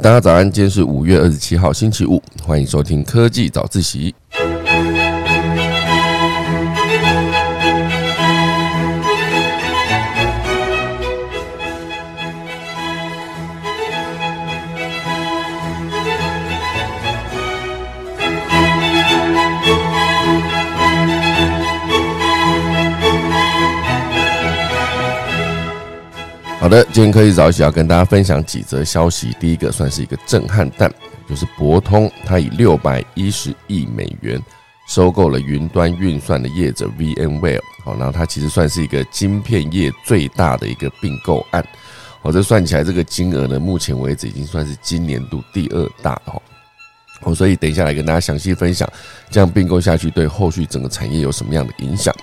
大家早安，今天是五月二十七号，星期五，欢迎收听科技早自习。好的，今天科技早起要跟大家分享几则消息。第一个算是一个震撼弹，就是博通它以六百一十亿美元收购了云端运算的业者 VMware。好，然后它其实算是一个晶片业最大的一个并购案。好，这算起来这个金额呢，目前为止已经算是今年度第二大哦。哦，所以等一下来跟大家详细分享，这样并购下去对后续整个产业有什么样的影响。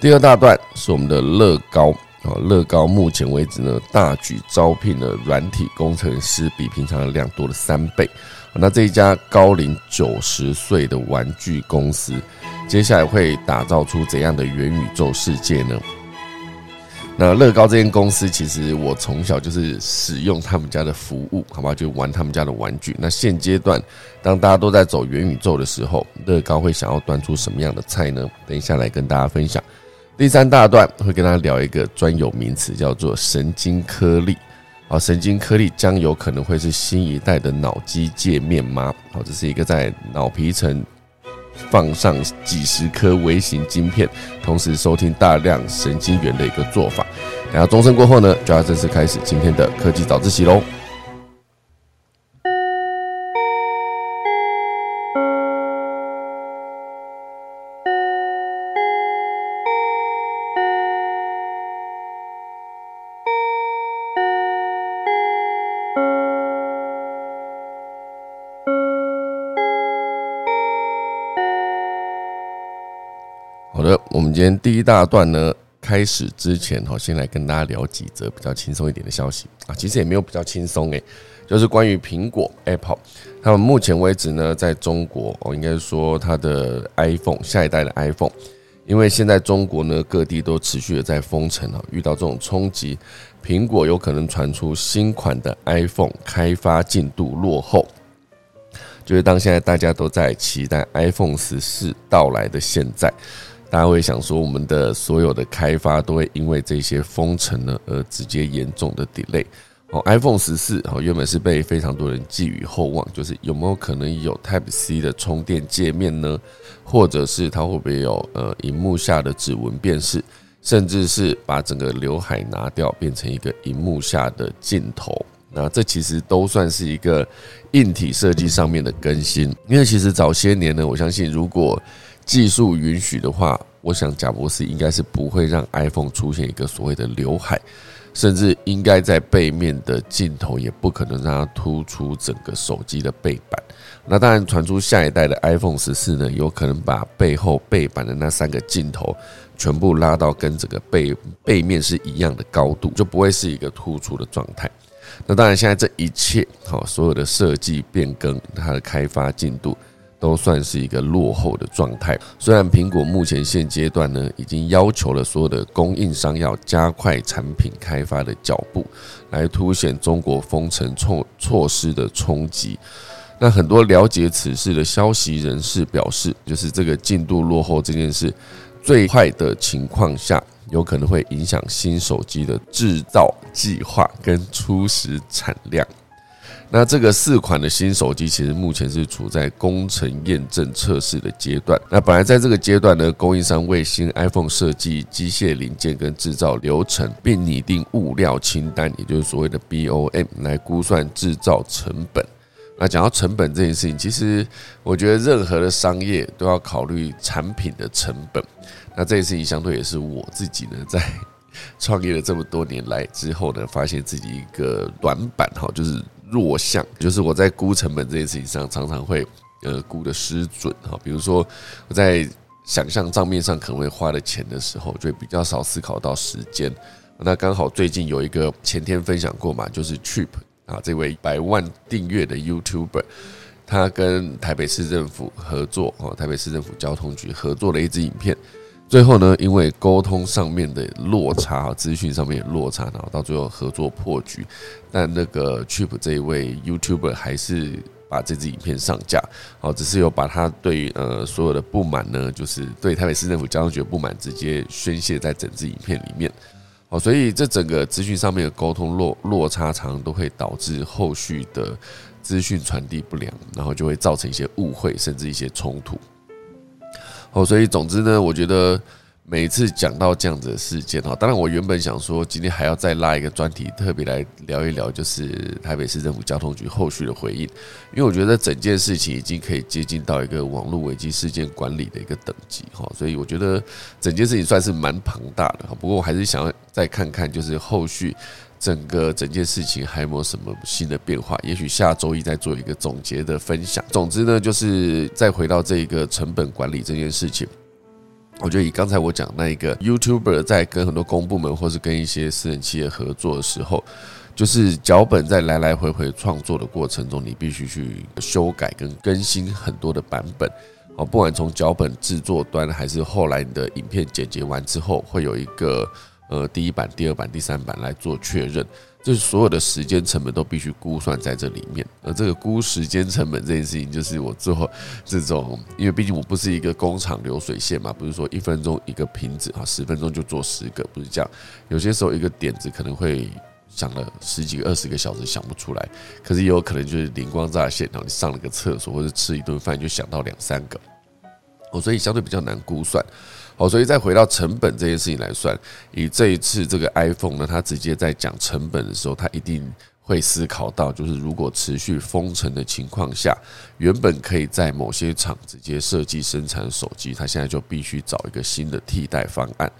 第二大段是我们的乐高。哦，乐高目前为止呢，大举招聘了软体工程师，比平常的量多了三倍。那这一家高龄九十岁的玩具公司，接下来会打造出怎样的元宇宙世界呢？那乐高这间公司，其实我从小就是使用他们家的服务，好吧，就玩他们家的玩具。那现阶段，当大家都在走元宇宙的时候，乐高会想要端出什么样的菜呢？等一下来跟大家分享。第三大段会跟大家聊一个专有名词，叫做神经颗粒。好，神经颗粒将有可能会是新一代的脑机界面吗？好，这是一个在脑皮层放上几十颗微型晶片，同时收听大量神经元的一个做法。然后钟声过后呢，就要正式开始今天的科技早自习喽。第一大段呢，开始之前哈，先来跟大家聊几则比较轻松一点的消息啊。其实也没有比较轻松诶，就是关于苹果 Apple，他们目前为止呢，在中国哦，应该说它的 iPhone 下一代的 iPhone，因为现在中国呢各地都持续的在封城啊，遇到这种冲击，苹果有可能传出新款的 iPhone 开发进度落后，就是当现在大家都在期待 iPhone 十四到来的现在。大家会想说，我们的所有的开发都会因为这些封城呢而直接严重的 delay。哦，iPhone 十四哦原本是被非常多人寄予厚望，就是有没有可能有 Type C 的充电界面呢？或者是它会不会有呃荧幕下的指纹辨识，甚至是把整个刘海拿掉变成一个荧幕下的镜头？那这其实都算是一个硬体设计上面的更新。因为其实早些年呢，我相信如果技术允许的话，我想贾博士应该是不会让 iPhone 出现一个所谓的刘海，甚至应该在背面的镜头也不可能让它突出整个手机的背板。那当然，传出下一代的 iPhone 十四呢，有可能把背后背板的那三个镜头全部拉到跟整个背背面是一样的高度，就不会是一个突出的状态。那当然，现在这一切好，所有的设计变更，它的开发进度。都算是一个落后的状态。虽然苹果目前现阶段呢，已经要求了所有的供应商要加快产品开发的脚步，来凸显中国封城措措施的冲击。那很多了解此事的消息人士表示，就是这个进度落后这件事，最坏的情况下，有可能会影响新手机的制造计划跟初始产量。那这个四款的新手机其实目前是处在工程验证测试的阶段。那本来在这个阶段呢，供应商为新 iPhone 设计机械零件跟制造流程，并拟定物料清单，也就是所谓的 BOM 来估算制造成本。那讲到成本这件事情，其实我觉得任何的商业都要考虑产品的成本。那这件事情相对也是我自己呢，在创业了这么多年来之后呢，发现自己一个短板哈，就是。弱项就是我在估成本这件事情上常常会呃估的失准哈，比如说我在想象账面上可能会花的钱的时候，就比较少思考到时间。那刚好最近有一个前天分享过嘛，就是 Trip 啊这位百万订阅的 YouTuber，他跟台北市政府合作哦，台北市政府交通局合作了一支影片，最后呢，因为沟通上面的落差，资讯上面的落差，然后到最后合作破局。但那个 Chip 这一位 YouTuber 还是把这支影片上架，哦，只是有把他对呃所有的不满呢，就是对台北市政府交通局的不满，直接宣泄在整支影片里面。哦，所以这整个资讯上面的沟通落落差，常常都会导致后续的资讯传递不良，然后就会造成一些误会，甚至一些冲突。哦，所以总之呢，我觉得每次讲到这样子的事件哈，当然我原本想说今天还要再拉一个专题，特别来聊一聊，就是台北市政府交通局后续的回应，因为我觉得整件事情已经可以接近到一个网络危机事件管理的一个等级哈，所以我觉得整件事情算是蛮庞大的哈。不过我还是想要再看看，就是后续。整个整件事情还有没有什么新的变化？也许下周一再做一个总结的分享。总之呢，就是再回到这个成本管理这件事情，我觉得以刚才我讲那一个 YouTuber 在跟很多公部门或是跟一些私人企业合作的时候，就是脚本在来来回回创作的过程中，你必须去修改跟更新很多的版本。哦，不管从脚本制作端，还是后来你的影片剪辑完之后，会有一个。呃，第一版、第二版、第三版来做确认，就是所有的时间成本都必须估算在这里面。而这个估时间成本这件事情，就是我最后这种，因为毕竟我不是一个工厂流水线嘛，不是说一分钟一个瓶子啊，十分钟就做十个，不是这样。有些时候一个点子可能会想了十几个、二十个小时想不出来，可是也有可能就是灵光乍现，然后你上了个厕所或者吃一顿饭就想到两三个，哦，所以相对比较难估算。好，所以再回到成本这件事情来算，以这一次这个 iPhone 呢，它直接在讲成本的时候，它一定会思考到，就是如果持续封城的情况下，原本可以在某些厂直接设计生产手机，它现在就必须找一个新的替代方案。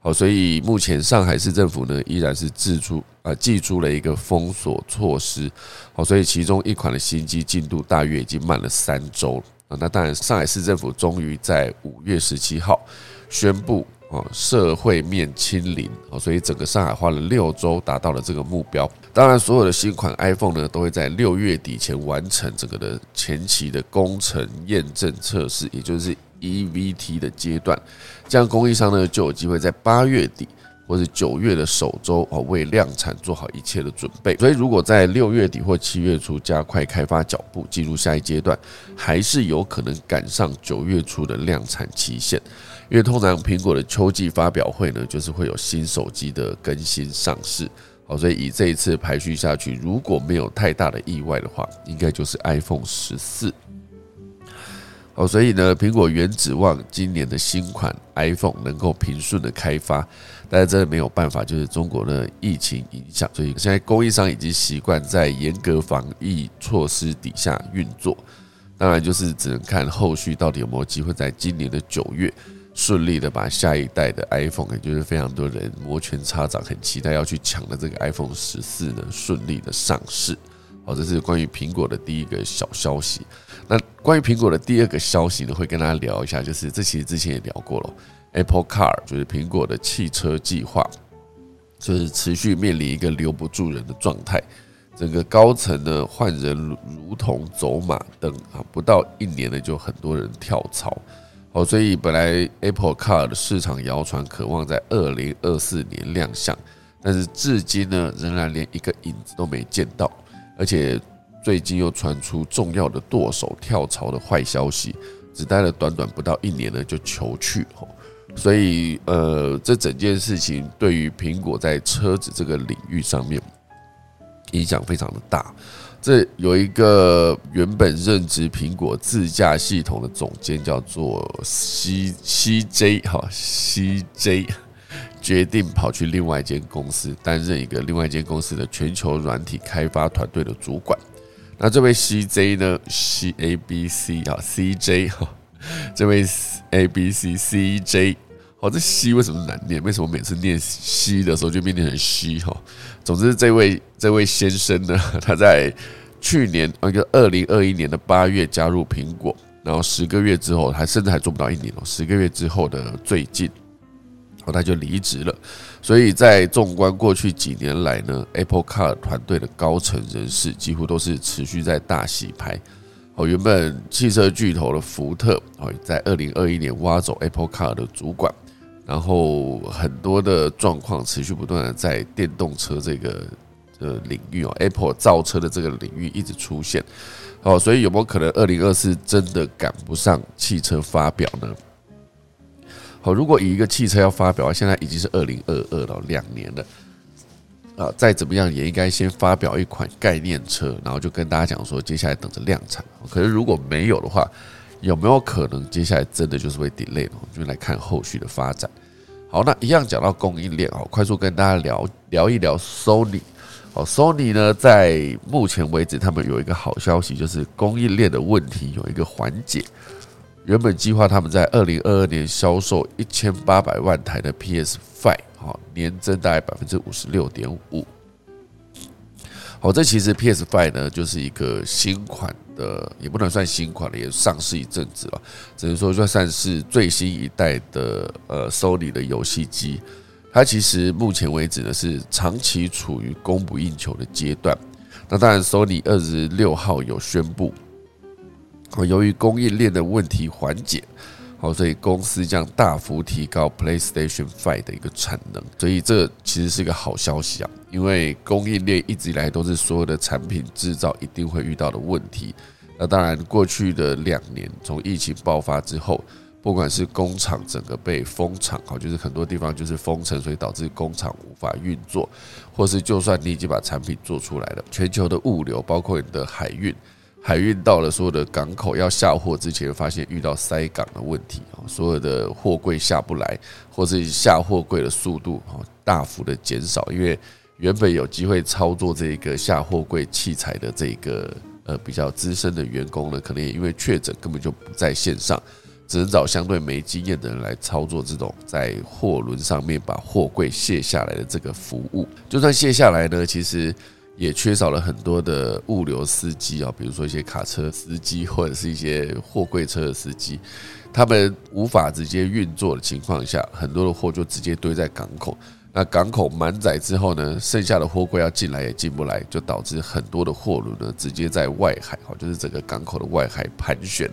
好，所以目前上海市政府呢，依然是寄出啊寄出了一个封锁措施。好，所以其中一款的新机进度大约已经慢了三周啊。那当然，上海市政府终于在五月十七号。宣布哦，社会面清零哦，所以整个上海花了六周达到了这个目标。当然，所有的新款 iPhone 呢，都会在六月底前完成整个的前期的工程验证测试，也就是 EVT 的阶段。这样，供应商呢就有机会在八月底或者九月的首周哦，为量产做好一切的准备。所以，如果在六月底或七月初加快开发脚步，进入下一阶段，还是有可能赶上九月初的量产期限。因为通常苹果的秋季发表会呢，就是会有新手机的更新上市，好，所以以这一次排序下去，如果没有太大的意外的话，应该就是 iPhone 十四。好，所以呢，苹果原指望今年的新款 iPhone 能够平顺的开发，但是真的没有办法，就是中国的疫情影响，所以现在供应商已经习惯在严格防疫措施底下运作，当然就是只能看后续到底有没有机会在今年的九月。顺利的把下一代的 iPhone，也就是非常多人摩拳擦掌，很期待要去抢的这个 iPhone 十四呢，顺利的上市。好，这是关于苹果的第一个小消息。那关于苹果的第二个消息呢，会跟大家聊一下，就是这其实之前也聊过了，Apple Car 就是苹果的汽车计划，就是持续面临一个留不住人的状态，整个高层呢换人如同走马灯啊，不到一年呢就很多人跳槽。所以本来 Apple Car 的市场谣传渴望在二零二四年亮相，但是至今呢，仍然连一个影子都没见到。而且最近又传出重要的舵手跳槽的坏消息，只待了短短不到一年呢就求去。所以呃，这整件事情对于苹果在车子这个领域上面影响非常的大。这有一个原本任职苹果自驾系统的总监，叫做 C C J 哈 C J，决定跑去另外一间公司担任一个另外一间公司的全球软体开发团队的主管。那这位 C J 呢，C A B C 啊 C J 哈，这位 A B C C J，哦，这西为什么难念？为什么每次念西的时候就变成西哈？总之，这位这位先生呢，他在去年那个二零二一年的八月加入苹果，然后十个月之后，还甚至还做不到一年哦，十个月之后的最近，后他就离职了。所以在纵观过去几年来呢，Apple Car 团队的高层人士几乎都是持续在大洗牌。哦，原本汽车巨头的福特哦，在二零二一年挖走 Apple Car 的主管。然后很多的状况持续不断的在电动车这个呃领域哦，Apple 造车的这个领域一直出现。哦，所以有没有可能二零二四真的赶不上汽车发表呢？好，如果以一个汽车要发表，现在已经是二零二二了，两年了。啊，再怎么样也应该先发表一款概念车，然后就跟大家讲说，接下来等着量产。可是如果没有的话，有没有可能接下来真的就是会 delay 呢？就来看后续的发展。好，那一样讲到供应链啊，快速跟大家聊聊一聊 Sony。好，Sony 呢，在目前为止，他们有一个好消息，就是供应链的问题有一个缓解。原本计划他们在二零二二年销售一千八百万台的 PS Five，好，年增大概百分之五十六点五。好，这其实 PS Five 呢，就是一个新款的，也不能算新款了，也上市一阵子了，只能说算是最新一代的呃 Sony 的游戏机。它其实目前为止呢，是长期处于供不应求的阶段。那当然，Sony 二十六号有宣布。由于供应链的问题缓解，好，所以公司将大幅提高 PlayStation Five 的一个产能，所以这其实是一个好消息啊。因为供应链一直以来都是所有的产品制造一定会遇到的问题。那当然，过去的两年从疫情爆发之后，不管是工厂整个被封厂，好，就是很多地方就是封城，所以导致工厂无法运作，或是就算你已经把产品做出来了，全球的物流包括你的海运。海运到了所有的港口要下货之前，发现遇到塞港的问题啊，所有的货柜下不来，或是下货柜的速度大幅的减少，因为原本有机会操作这个下货柜器材的这个呃比较资深的员工呢，可能也因为确诊根本就不在线上，只能找相对没经验的人来操作这种在货轮上面把货柜卸下来的这个服务。就算卸下来呢，其实。也缺少了很多的物流司机啊，比如说一些卡车司机或者是一些货柜车的司机，他们无法直接运作的情况下，很多的货就直接堆在港口。那港口满载之后呢，剩下的货柜要进来也进不来，就导致很多的货轮呢直接在外海，哈，就是整个港口的外海盘旋。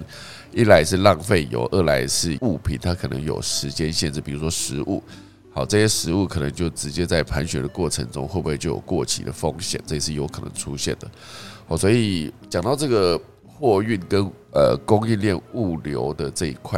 一来是浪费油，二来是物品它可能有时间限制，比如说食物。好，这些食物可能就直接在盘旋的过程中，会不会就有过期的风险？这也是有可能出现的。好，所以讲到这个货运跟呃供应链物流的这一块，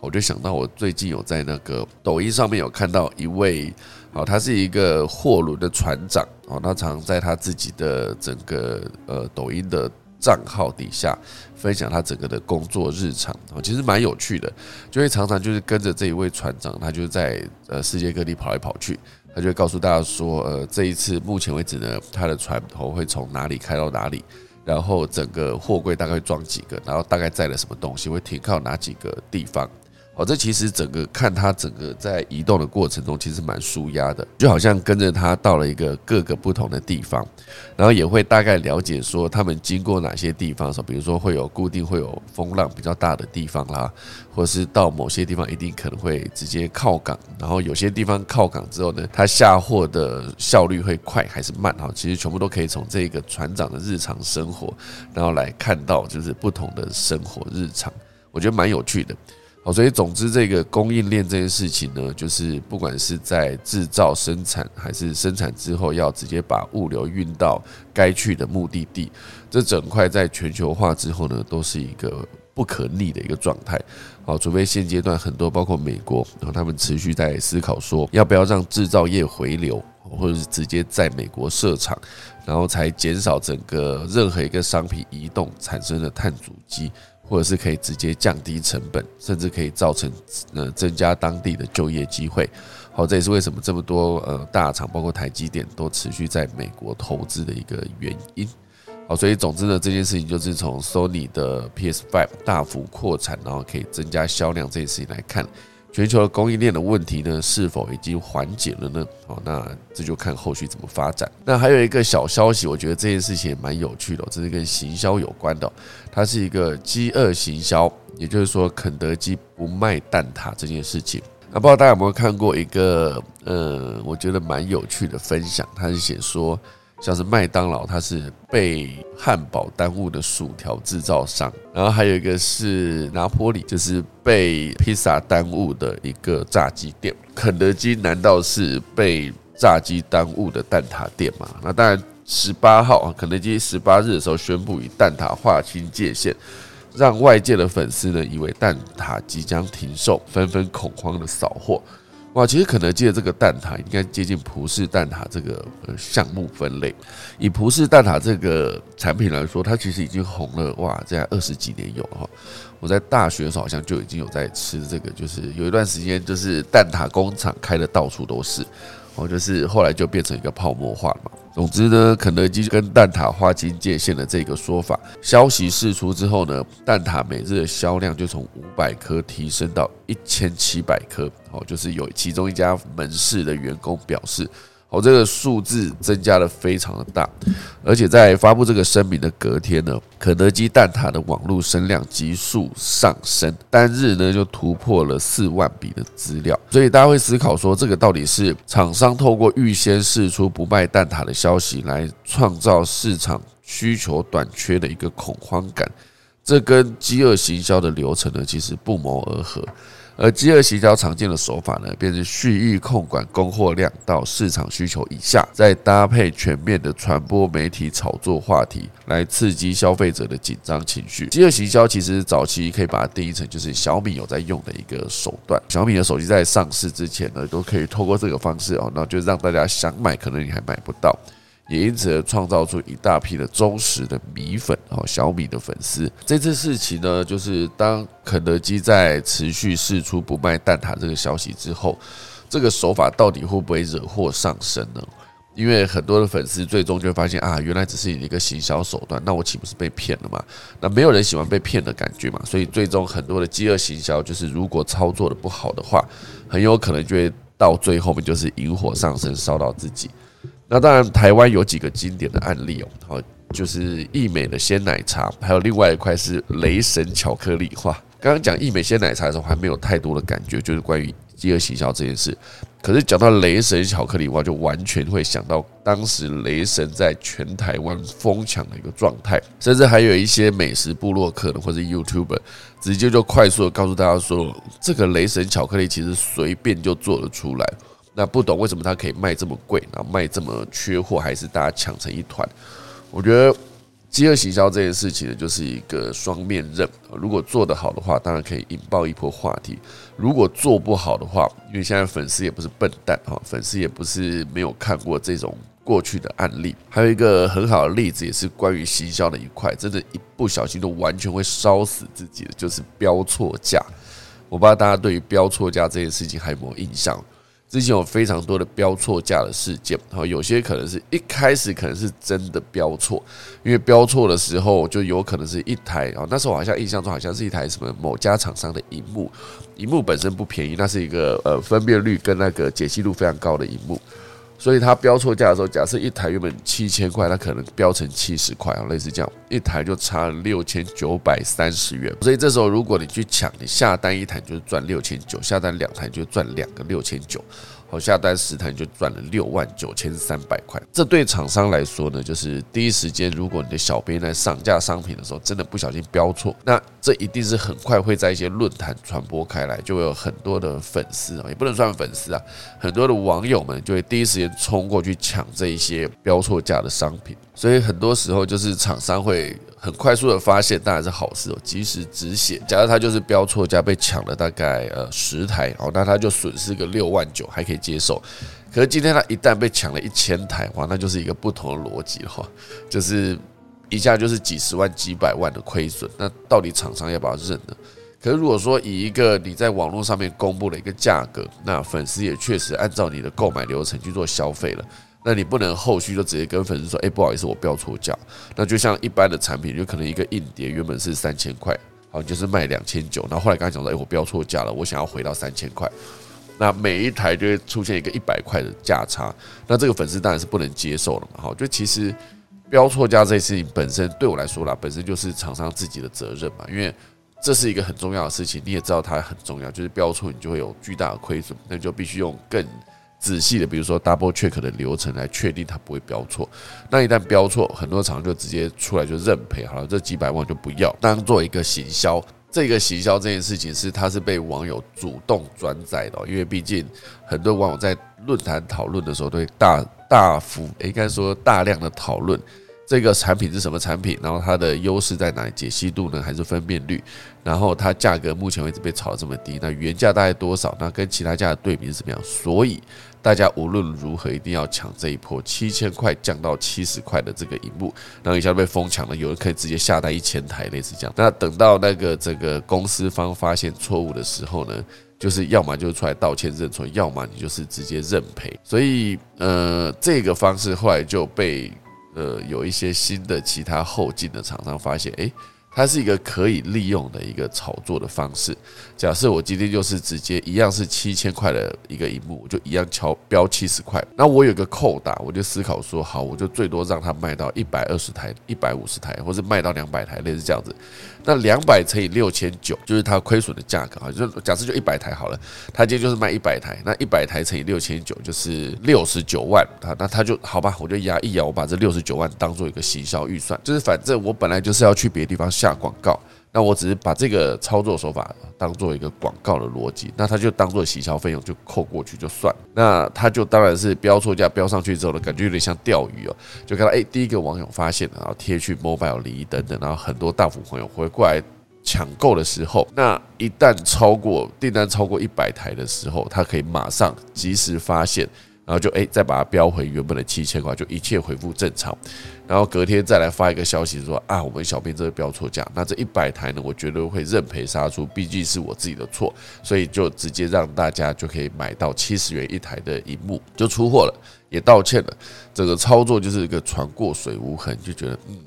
我就想到我最近有在那个抖音上面有看到一位，好，他是一个货轮的船长，哦，他常在他自己的整个呃抖音的。账号底下分享他整个的工作日常啊，其实蛮有趣的，就会常常就是跟着这一位船长，他就在呃世界各地跑来跑去，他就会告诉大家说，呃，这一次目前为止呢，他的船头会从哪里开到哪里，然后整个货柜大概装几个，然后大概载了什么东西，会停靠哪几个地方。哦，这其实整个看它整个在移动的过程中，其实蛮舒压的，就好像跟着它到了一个各个不同的地方，然后也会大概了解说他们经过哪些地方，说比如说会有固定会有风浪比较大的地方啦，或是到某些地方一定可能会直接靠港，然后有些地方靠港之后呢，它下货的效率会快还是慢？哈，其实全部都可以从这个船长的日常生活，然后来看到就是不同的生活日常，我觉得蛮有趣的。好，所以总之，这个供应链这件事情呢，就是不管是在制造、生产，还是生产之后要直接把物流运到该去的目的地，这整块在全球化之后呢，都是一个不可逆的一个状态。好，除非现阶段很多包括美国，然后他们持续在思考说，要不要让制造业回流，或者是直接在美国设厂，然后才减少整个任何一个商品移动产生的碳足迹。或者是可以直接降低成本，甚至可以造成呃增加当地的就业机会。好，这也是为什么这么多呃大厂，包括台积电，都持续在美国投资的一个原因。好，所以总之呢，这件事情就是从 Sony 的 PS5 大幅扩产，然后可以增加销量这件事情来看。全球的供应链的问题呢，是否已经缓解了呢？好，那这就看后续怎么发展。那还有一个小消息，我觉得这件事情也蛮有趣的，这是跟行销有关的。它是一个饥饿行销，也就是说，肯德基不卖蛋挞这件事情。那不知道大家有没有看过一个呃，我觉得蛮有趣的分享，它是写说，像是麦当劳，它是被汉堡耽误的薯条制造商，然后还有一个是拿坡里，就是被披萨耽误的一个炸鸡店。肯德基难道是被炸鸡耽误的蛋挞店吗？那当然，十八号啊，肯德基十八日的时候宣布与蛋挞划清界限，让外界的粉丝呢以为蛋挞即将停售，纷纷恐慌的扫货。哇，其实肯德基的这个蛋挞应该接近葡式蛋挞这个项目分类。以葡式蛋挞这个产品来说，它其实已经红了哇，在二十几年有哈。我在大学的时候好像就已经有在吃这个，就是有一段时间就是蛋挞工厂开的到处都是。哦，就是后来就变成一个泡沫化嘛。总之呢，肯德基跟蛋挞划清界限的这个说法，消息释出之后呢，蛋挞每日的销量就从五百颗提升到一千七百颗。哦，就是有其中一家门市的员工表示。哦，这个数字增加的非常的大，而且在发布这个声明的隔天呢，肯德基蛋挞的网络声量急速上升，单日呢就突破了四万笔的资料。所以大家会思考说，这个到底是厂商透过预先释出不卖蛋挞的消息来创造市场需求短缺的一个恐慌感？这跟饥饿行销的流程呢，其实不谋而合。而饥饿营销常见的手法呢，便是蓄意控管供货量到市场需求以下，再搭配全面的传播媒体炒作话题，来刺激消费者的紧张情绪。饥饿营销其实早期可以把它定义成就是小米有在用的一个手段。小米的手机在上市之前呢，都可以透过这个方式哦，那就让大家想买，可能你还买不到。也因此而创造出一大批的忠实的米粉哦，小米的粉丝。这次事情呢，就是当肯德基在持续释出不卖蛋挞这个消息之后，这个手法到底会不会惹祸上身呢？因为很多的粉丝最终就会发现啊，原来只是一个行销手段，那我岂不是被骗了吗？那没有人喜欢被骗的感觉嘛，所以最终很多的饥饿行销，就是如果操作的不好的话，很有可能就会到最后面就是引火上身，烧到自己。那当然，台湾有几个经典的案例哦，好，就是益美的鲜奶茶，还有另外一块是雷神巧克力。哇，刚刚讲益美鲜奶茶的时候，还没有太多的感觉，就是关于饥饿营销这件事。可是讲到雷神巧克力，哇，就完全会想到当时雷神在全台湾疯抢的一个状态，甚至还有一些美食部落客或者 YouTuber，直接就快速的告诉大家说，这个雷神巧克力其实随便就做得出来。那不懂为什么它可以卖这么贵，然后卖这么缺货，还是大家抢成一团？我觉得饥饿营销这件事情呢，就是一个双面刃。如果做得好的话，当然可以引爆一波话题；如果做不好的话，因为现在粉丝也不是笨蛋哈，粉丝也不是没有看过这种过去的案例。还有一个很好的例子，也是关于行销的一块，真的，一不小心都完全会烧死自己的，就是标错价。我不知道大家对于标错价这件事情还有没有印象？之前有非常多的标错价的事件，然后，有些可能是一开始可能是真的标错，因为标错的时候就有可能是一台啊，那时候好像印象中好像是一台什么某家厂商的荧幕，荧幕本身不便宜，那是一个呃分辨率跟那个解析度非常高的荧幕。所以它标错价的时候，假设一台原本七千块，它可能标成七十块啊，类似这样，一台就差六千九百三十元。所以这时候如果你去抢，你下单一台就是赚六千九，下单两台就赚两个六千九。好，下单十台就赚了六万九千三百块。这对厂商来说呢，就是第一时间，如果你的小编在上架商品的时候，真的不小心标错，那这一定是很快会在一些论坛传播开来，就会有很多的粉丝啊，也不能算粉丝啊，很多的网友们就会第一时间冲过去抢这一些标错价的商品。所以很多时候就是厂商会很快速的发现，当然是好事哦，及时止血。假如他就是标错价被抢了大概呃十台哦，那他就损失个六万九还可以接受。可是今天他一旦被抢了一千台，哇，那就是一个不同的逻辑了，就是一下就是几十万、几百万的亏损。那到底厂商要不要认呢？可是如果说以一个你在网络上面公布了一个价格，那粉丝也确实按照你的购买流程去做消费了。那你不能后续就直接跟粉丝说，哎，不好意思，我标错价。那就像一般的产品，就可能一个硬碟原本是三千块，好，就是卖两千九。然后后来刚才讲说，哎，我标错价了，我想要回到三千块。那每一台就会出现一个一百块的价差。那这个粉丝当然是不能接受了嘛。好，就其实标错价这件事情本身对我来说啦，本身就是厂商自己的责任嘛。因为这是一个很重要的事情，你也知道它很重要，就是标错你就会有巨大的亏损，那就必须用更。仔细的，比如说 double check 的流程来确定它不会标错。那一旦标错，很多厂就直接出来就认赔，好了，这几百万就不要当做一个行销。这个行销这件事情是它是被网友主动转载的，因为毕竟很多网友在论坛讨论的时候，都会大大幅应该说大量的讨论。这个产品是什么产品？然后它的优势在哪里？解析度呢？还是分辨率？然后它价格目前为止被炒这么低，那原价大概多少？那跟其他价的对比是怎么样？所以大家无论如何一定要抢这一波七千块降到七十块的这个荧幕，然后一下被疯抢了，有人可以直接下单一千台，类似这样。那等到那个这个公司方发现错误的时候呢，就是要么就出来道歉认错，要么你就是直接认赔。所以呃，这个方式后来就被。呃，有一些新的其他后进的厂商发现，诶。它是一个可以利用的一个炒作的方式。假设我今天就是直接一样是七千块的一个荧幕，我就一样敲标七十块。那我有个扣打，我就思考说，好，我就最多让它卖到一百二十台、一百五十台，或者卖到两百台，类似这样子。那两百乘以六千九，就是它亏损的价格啊。就假设就一百台好了，它今天就是卖一百台，那一百台乘以六千九就是六十九万。啊那他就好吧，我就压一压，我把这六十九万当做一个行销预算，就是反正我本来就是要去别的地方。下广告，那我只是把这个操作手法当做一个广告的逻辑，那他就当做洗销费用就扣过去就算。那他就当然是标错价标上去之后呢，感觉有点像钓鱼哦，就看到哎，第一个网友发现，然后贴去 mobile 里等等，然后很多大幅朋友回过来抢购的时候，那一旦超过订单超过一百台的时候，他可以马上及时发现。然后就哎，再把它标回原本的七千块，就一切恢复正常。然后隔天再来发一个消息说啊，我们小编这个标错价，那这一百台呢，我觉得会认赔杀出，毕竟是我自己的错，所以就直接让大家就可以买到七十元一台的荧幕，就出货了，也道歉了。整个操作就是一个船过水无痕，就觉得嗯，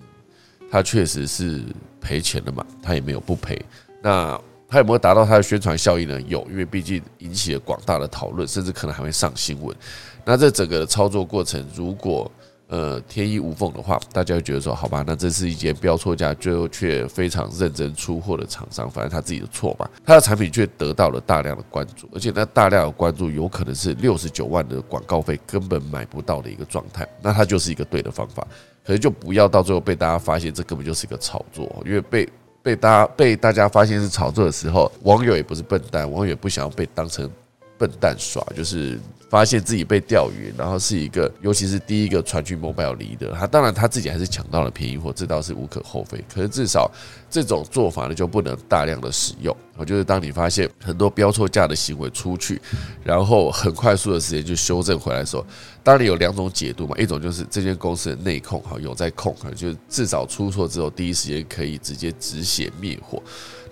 他确实是赔钱了嘛，他也没有不赔。那。他有没有达到他的宣传效益呢？有，因为毕竟引起了广大的讨论，甚至可能还会上新闻。那这整个操作过程，如果呃天衣无缝的话，大家会觉得说，好吧，那这是一件标错价，最后却非常认真出货的厂商，反正他自己的错嘛。他的产品却得到了大量的关注，而且那大量的关注有可能是六十九万的广告费根本买不到的一个状态，那它就是一个对的方法。可能就不要到最后被大家发现，这根本就是一个炒作，因为被。被大家被大家发现是炒作的时候，网友也不是笨蛋，网友也不想要被当成笨蛋耍，就是发现自己被钓鱼，然后是一个，尤其是第一个传去 mobile 离的，他当然他自己还是抢到了便宜货，这倒是无可厚非。可是至少这种做法呢，就不能大量的使用。我就是当你发现很多标错价的行为出去，然后很快速的时间就修正回来的时候，当然有两种解读嘛，一种就是这间公司的内控哈有在控，就是至少出错之后第一时间可以直接止血灭火。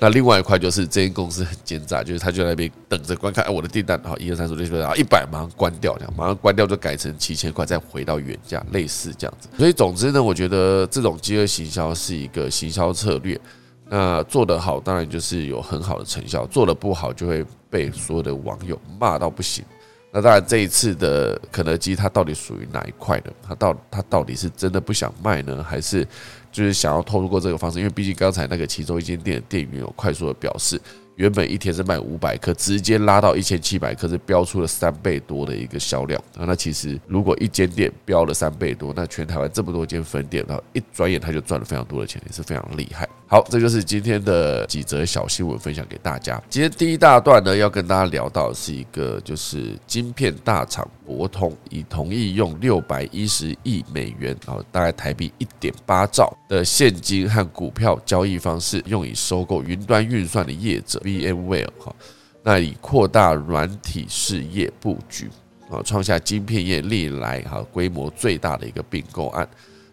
那另外一块就是这间公司很奸诈，就是他就在那边等着观看，哎，我的订单好一二三四五六七八一百马上关掉，马上关掉就改成七千块再回到原价，类似这样子。所以总之呢，我觉得这种饥饿行销是一个行销策略。那做得好，当然就是有很好的成效；做得不好，就会被所有的网友骂到不行。那当然，这一次的肯德基，它到底属于哪一块的？它到它到底是真的不想卖呢，还是就是想要透过这个方式？因为毕竟刚才那个其中一间店的店员有快速的表示。原本一天是卖五百克，直接拉到一千七百克，是标出了三倍多的一个销量。那其实如果一间店标了三倍多，那全台湾这么多间分店，然后一转眼他就赚了非常多的钱，也是非常厉害。好，这就是今天的几则小新闻分享给大家。今天第一大段呢，要跟大家聊到是一个就是晶片大厂博通已同意用六百一十亿美元，啊，大概台币一点八兆的现金和股票交易方式，用以收购云端运算的业者 VMware 哈，那以扩大软体事业布局啊，创下晶片业历来哈规模最大的一个并购案。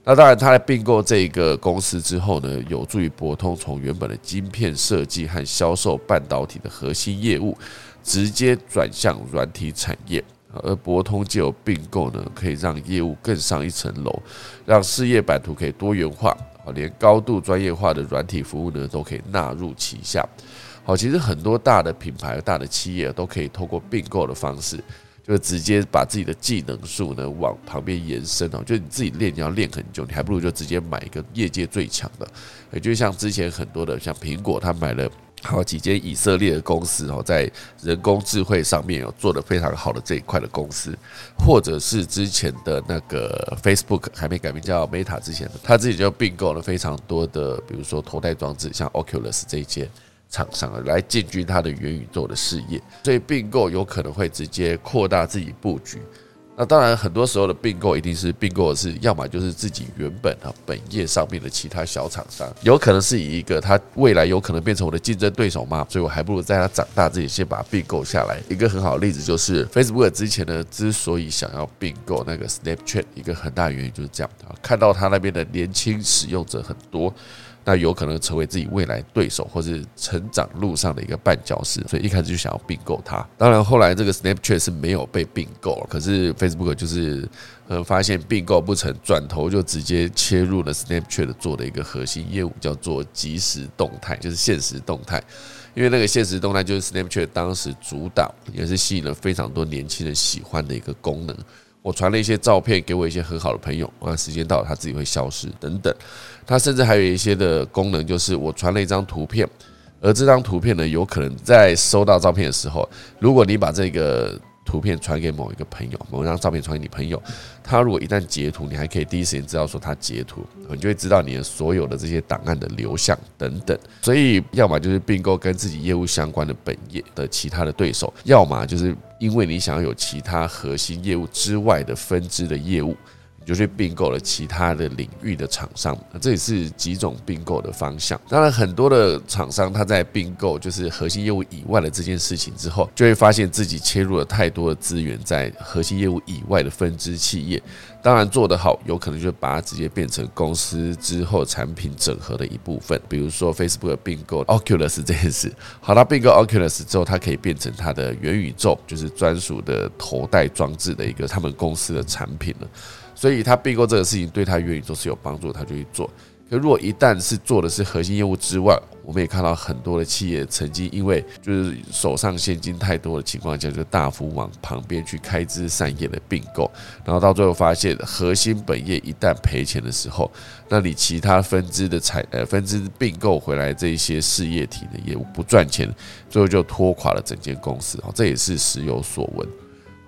那当然，他在并购这个公司之后呢，有助于博通从原本的晶片设计和销售半导体的核心业务，直接转向软体产业。而博通借由并购呢，可以让业务更上一层楼，让事业版图可以多元化，连高度专业化的软体服务呢，都可以纳入旗下。好，其实很多大的品牌、大的企业都可以透过并购的方式。就直接把自己的技能数呢往旁边延伸哦，就你自己练你要练很久，你还不如就直接买一个业界最强的。也就像之前很多的像苹果，他买了好几间以色列的公司哦，在人工智慧上面有做的非常好的这一块的公司，或者是之前的那个 Facebook 还没改名叫 Meta 之前的，他自己就并购了非常多的，比如说头戴装置，像 Oculus 这一间厂商来进军它的元宇宙的事业，所以并购有可能会直接扩大自己布局。那当然，很多时候的并购一定是并购的是，要么就是自己原本啊本业上面的其他小厂商，有可能是以一个他未来有可能变成我的竞争对手嘛，所以我还不如在他长大自己先把它并购下来。一个很好的例子就是 Facebook 之前呢，之所以想要并购那个 Snapchat，一个很大原因就是这样啊，看到他那边的年轻使用者很多。那有可能成为自己未来对手，或是成长路上的一个绊脚石，所以一开始就想要并购它。当然，后来这个 Snapchat 是没有被并购，可是 Facebook 就是呃发现并购不成，转头就直接切入了 Snapchat 做的一个核心业务，叫做即时动态，就是现实动态。因为那个现实动态就是 Snapchat 当时主导，也是吸引了非常多年轻人喜欢的一个功能。我传了一些照片给我一些很好的朋友，啊，时间到了，它自己会消失等等。它甚至还有一些的功能，就是我传了一张图片，而这张图片呢，有可能在收到照片的时候，如果你把这个。图片传给某一个朋友，某张照片传给你朋友，他如果一旦截图，你还可以第一时间知道说他截图，你就会知道你的所有的这些档案的流向等等。所以，要么就是并购跟自己业务相关的本业的其他的对手，要么就是因为你想要有其他核心业务之外的分支的业务。就去并购了其他的领域的厂商，这也是几种并购的方向。当然，很多的厂商他在并购就是核心业务以外的这件事情之后，就会发现自己切入了太多的资源在核心业务以外的分支企业。当然做得好，有可能就把它直接变成公司之后产品整合的一部分。比如说 Facebook 并购 Oculus 这件事，好，它并购 Oculus 之后，它可以变成它的元宇宙，就是专属的头戴装置的一个他们公司的产品了。所以他并购这个事情对他元宇宙是有帮助，他就去做。可如果一旦是做的是核心业务之外，我们也看到很多的企业曾经因为就是手上现金太多的情况下，就大幅往旁边去开枝散叶的并购，然后到最后发现核心本业一旦赔钱的时候，那你其他分支的财呃分支并购回来这一些事业体的业务不赚钱，最后就拖垮了整间公司。哦，这也是时有所闻。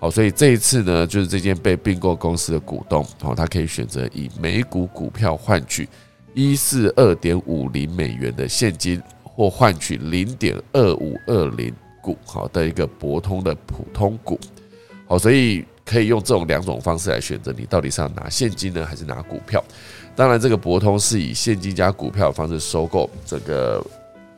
好，所以这一次呢，就是这间被并购公司的股东，哦，他可以选择以每股股票换取一四二点五零美元的现金，或换取零点二五二零股，好的一个博通的普通股。好，所以可以用这种两种方式来选择，你到底是要拿现金呢，还是拿股票？当然，这个博通是以现金加股票的方式收购这个。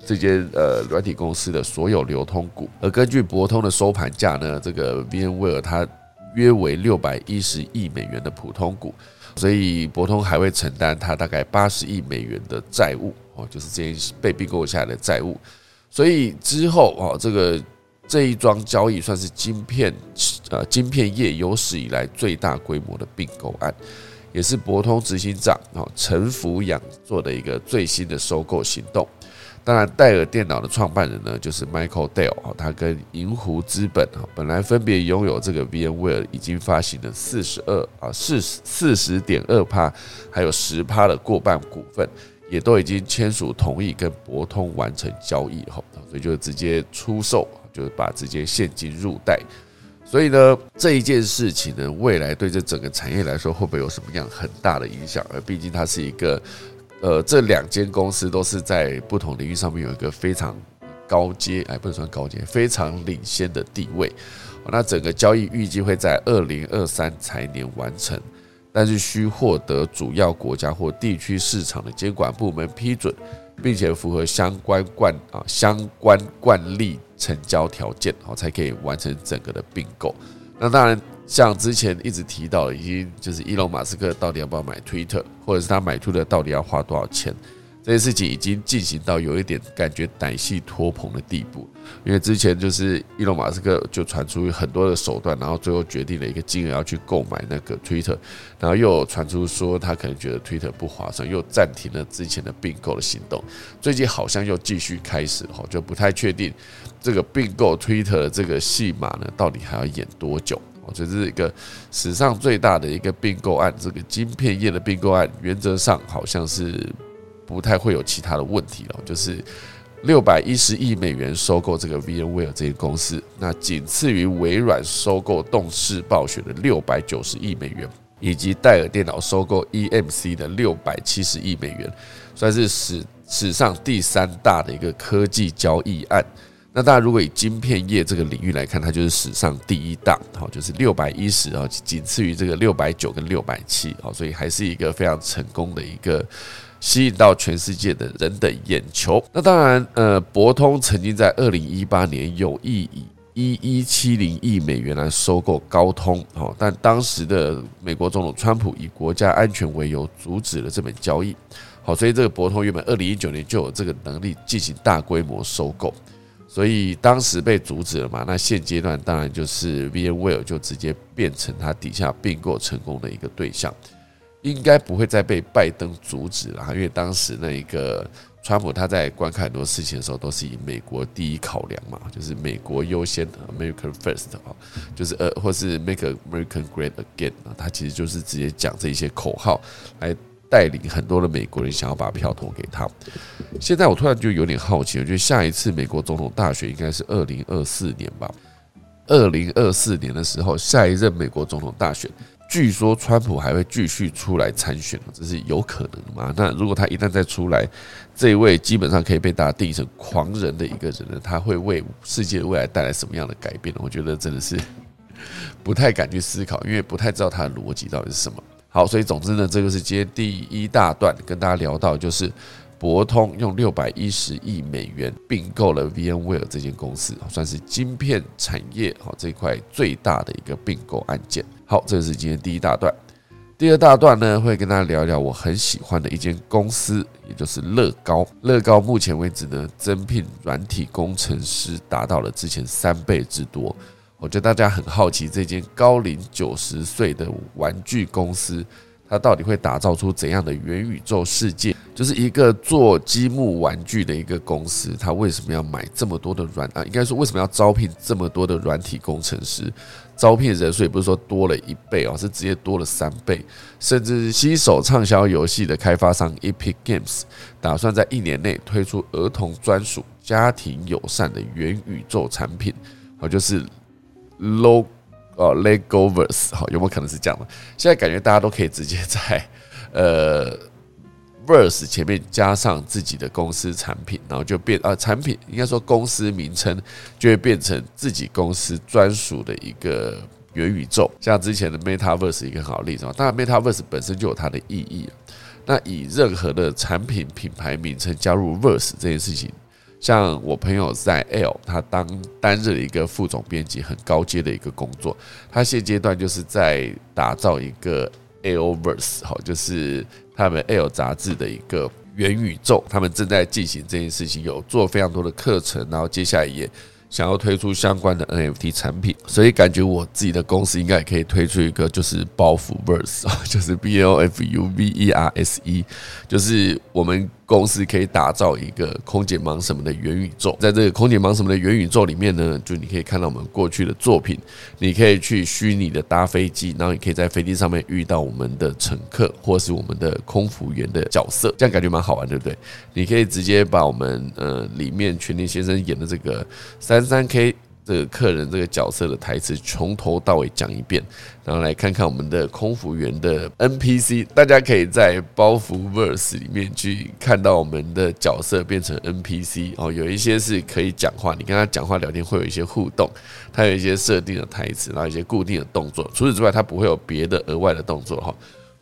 这间呃软体公司的所有流通股，而根据博通的收盘价呢，这个 VMware 它约为六百一十亿美元的普通股，所以博通还会承担它大概八十亿美元的债务哦，就是这些被并购下来的债务。所以之后哦，这个这一桩交易算是晶片呃晶片业有史以来最大规模的并购案，也是博通执行长哦陈福养做的一个最新的收购行动。当然，戴尔电脑的创办人呢，就是 Michael Dell 啊，他跟银湖资本啊，本来分别拥有这个 VMware 已经发行的四十二啊四四十点二帕，还有十帕的过半股份，也都已经签署同意跟博通完成交易后，所以就直接出售，就是把直接现金入袋。所以呢，这一件事情呢，未来对这整个产业来说，会不会有什么样很大的影响？而毕竟它是一个。呃，这两间公司都是在不同领域上面有一个非常高阶，哎，不能算高阶，非常领先的地位。那整个交易预计会在二零二三财年完成，但是需获得主要国家或地区市场的监管部门批准，并且符合相关惯啊相关惯例成交条件，好才可以完成整个的并购。那当然。像之前一直提到，已经就是伊隆马斯克到底要不要买 Twitter，或者是他买 Twitter 到底要花多少钱，这件事情已经进行到有一点感觉歹戏托棚的地步。因为之前就是伊隆马斯克就传出很多的手段，然后最后决定了一个金额要去购买那个 Twitter，然后又传出说他可能觉得 Twitter 不划算，又暂停了之前的并购的行动。最近好像又继续开始哈，就不太确定这个并购 Twitter 的这个戏码呢，到底还要演多久。我觉得这是一个史上最大的一个并购案，这个晶片业的并购案，原则上好像是不太会有其他的问题了。就是六百一十亿美元收购这个 VMware 这些公司，那仅次于微软收购动视暴雪的六百九十亿美元，以及戴尔电脑收购 EMC 的六百七十亿美元，算是史史上第三大的一个科技交易案。那大家如果以晶片业这个领域来看，它就是史上第一大，好，就是六百一十啊，仅次于这个六百九跟六百七，好，所以还是一个非常成功的一个。吸引到全世界的人的眼球。那当然，呃，博通曾经在二零一八年有意以一一七零亿美元来收购高通，哦，但当时的美国总统川普以国家安全为由阻止了这本交易。好，所以这个博通原本二零一九年就有这个能力进行大规模收购，所以当时被阻止了嘛。那现阶段当然就是 VMware 就直接变成它底下并购成功的一个对象。应该不会再被拜登阻止了，因为当时那一个川普他在观看很多事情的时候，都是以美国第一考量嘛，就是美国优先的 American First 啊，就是呃，或是 Make American Great Again 啊，他其实就是直接讲这一些口号来带领很多的美国人想要把票投给他。现在我突然就有点好奇，我觉得下一次美国总统大选应该是二零二四年吧？二零二四年的时候，下一任美国总统大选。据说川普还会继续出来参选，这是有可能的吗？那如果他一旦再出来，这一位基本上可以被大家定义成狂人的一个人呢？他会为世界的未来带来什么样的改变呢？我觉得真的是不太敢去思考，因为不太知道他的逻辑到底是什么。好，所以总之呢，这个是今天第一大段跟大家聊到，就是。博通用六百一十亿美元并购了 VMware 这间公司，算是晶片产业好这块最大的一个并购案件。好，这是今天第一大段。第二大段呢，会跟大家聊聊我很喜欢的一间公司，也就是乐高。乐高目前为止呢，增聘软体工程师达到了之前三倍之多。我觉得大家很好奇，这间高龄九十岁的玩具公司。它到底会打造出怎样的元宇宙世界？就是一个做积木玩具的一个公司，它为什么要买这么多的软啊？应该说为什么要招聘这么多的软体工程师？招聘人数也不是说多了一倍哦，是直接多了三倍。甚至携手畅销游戏的开发商 Epic Games，打算在一年内推出儿童专属、家庭友善的元宇宙产品，哦，就是 Low。哦，Legoverse，好，有没有可能是这样的？现在感觉大家都可以直接在呃 verse 前面加上自己的公司产品，然后就变啊，产品应该说公司名称就会变成自己公司专属的一个元宇宙。像之前的 Metaverse 一个很好例子啊，当然 Metaverse 本身就有它的意义。那以任何的产品品牌名称加入 verse 这件事情。像我朋友在 L，他当担任了一个副总编辑，很高阶的一个工作。他现阶段就是在打造一个 Lverse，好，就是他们 L 杂志的一个元宇宙。他们正在进行这件事情，有做非常多的课程，然后接下来也。想要推出相关的 NFT 产品，所以感觉我自己的公司应该也可以推出一个，就是包袱 verse 啊，就是 B L F U V E R S E，就是我们公司可以打造一个空姐忙什么的元宇宙。在这个空姐忙什么的元宇宙里面呢，就你可以看到我们过去的作品，你可以去虚拟的搭飞机，然后你可以在飞机上面遇到我们的乘客或是我们的空服员的角色，这样感觉蛮好玩，对不对？你可以直接把我们呃里面全林先生演的这个三。三 K 这个客人这个角色的台词从头到尾讲一遍，然后来看看我们的空服员的 NPC，大家可以在包袱 Verse 里面去看到我们的角色变成 NPC 哦，有一些是可以讲话，你跟他讲话聊天会有一些互动，它有一些设定的台词，然后一些固定的动作，除此之外，它不会有别的额外的动作哈。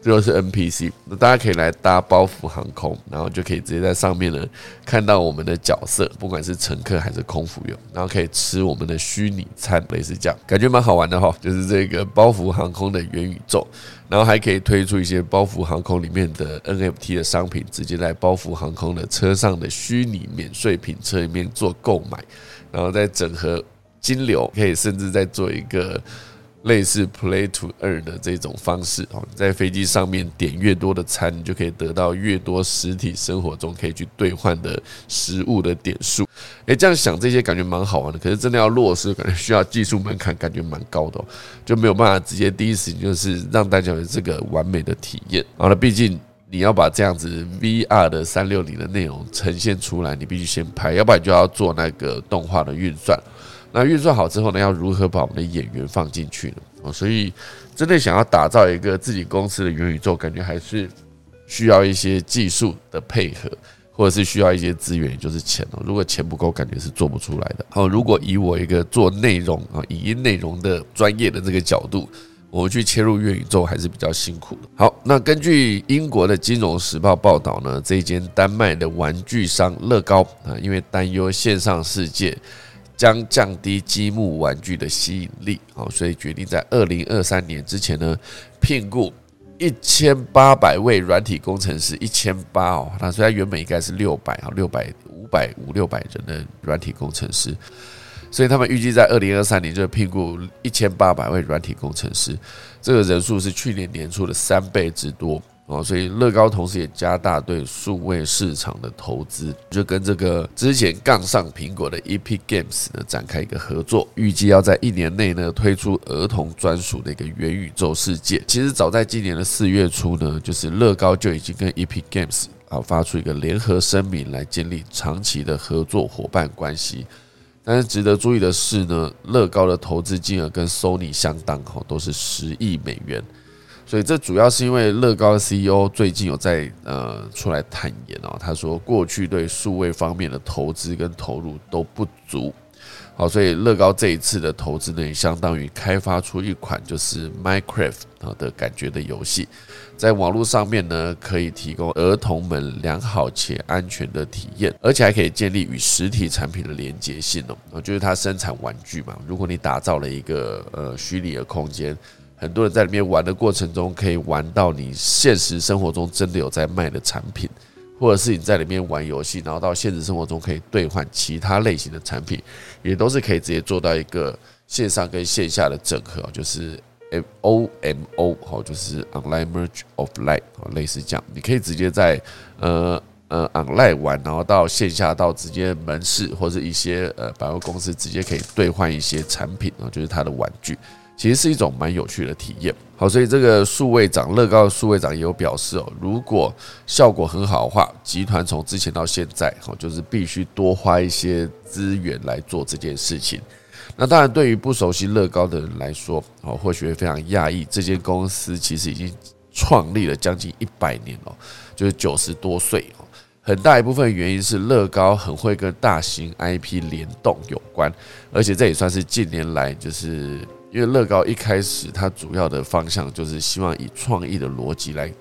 这就是 NPC，那大家可以来搭包袱航空，然后就可以直接在上面呢看到我们的角色，不管是乘客还是空服员，然后可以吃我们的虚拟餐，类似这样，感觉蛮好玩的哈。就是这个包袱航空的元宇宙，然后还可以推出一些包袱航空里面的 NFT 的商品，直接在包袱航空的车上的虚拟免税品车里面做购买，然后再整合金流，可以甚至再做一个。类似 Play to Earn 的这种方式哦，在飞机上面点越多的餐，你就可以得到越多实体生活中可以去兑换的食物的点数。诶，这样想这些感觉蛮好玩的，可是真的要落实，感觉需要技术门槛，感觉蛮高的，就没有办法直接第一时间就是让大家有这个完美的体验。好了，毕竟你要把这样子 VR 的三六零的内容呈现出来，你必须先拍，要不然就要做那个动画的运算。那运算好之后呢，要如何把我们的演员放进去呢？哦，所以真的想要打造一个自己公司的元宇宙，感觉还是需要一些技术的配合，或者是需要一些资源，也就是钱哦。如果钱不够，感觉是做不出来的。好，如果以我一个做内容啊，影音内容的专业的这个角度。我去切入元宇宙还是比较辛苦的。好，那根据英国的《金融时报》报道呢，这一间丹麦的玩具商乐高啊，因为担忧线上世界将降低积木玩具的吸引力，啊，所以决定在二零二三年之前呢，聘雇一千八百位软体工程师，一千八哦，那虽然原本应该是六百啊，六百五百五六百人的软体工程师。所以他们预计在二零二三年就聘雇一千八百位软体工程师，这个人数是去年年初的三倍之多哦。所以乐高同时也加大对数位市场的投资，就跟这个之前杠上苹果的 Epic Games 呢展开一个合作，预计要在一年内呢推出儿童专属的一个元宇宙世界。其实早在今年的四月初呢，就是乐高就已经跟 Epic Games 啊发出一个联合声明，来建立长期的合作伙伴关系。但是值得注意的是呢，乐高的投资金额跟 Sony 相当，哈，都是十亿美元。所以这主要是因为乐高 CEO 最近有在呃出来坦言哦，他说过去对数位方面的投资跟投入都不足。好，所以乐高这一次的投资呢，也相当于开发出一款就是 Minecraft 啊的感觉的游戏，在网络上面呢，可以提供儿童们良好且安全的体验，而且还可以建立与实体产品的连接性哦。就是它生产玩具嘛，如果你打造了一个呃虚拟的空间，很多人在里面玩的过程中，可以玩到你现实生活中真的有在卖的产品。或者是你在里面玩游戏，然后到现实生活中可以兑换其他类型的产品，也都是可以直接做到一个线上跟线下的整合，就是 M O M O 好，就是 Online Merge of Life 类似这样，你可以直接在呃呃 Online 玩，然后到线下到直接门市或者一些呃百货公司直接可以兑换一些产品啊，就是它的玩具。其实是一种蛮有趣的体验。好，所以这个数位长乐高的数位长也有表示哦，如果效果很好的话，集团从之前到现在，哈，就是必须多花一些资源来做这件事情。那当然，对于不熟悉乐高的人来说，哦，或许会非常讶异，这间公司其实已经创立了将近一百年了，就是九十多岁哦。很大一部分原因是乐高很会跟大型 IP 联动有关，而且这也算是近年来就是。因为乐高一开始它主要的方向就是希望以创意的逻辑来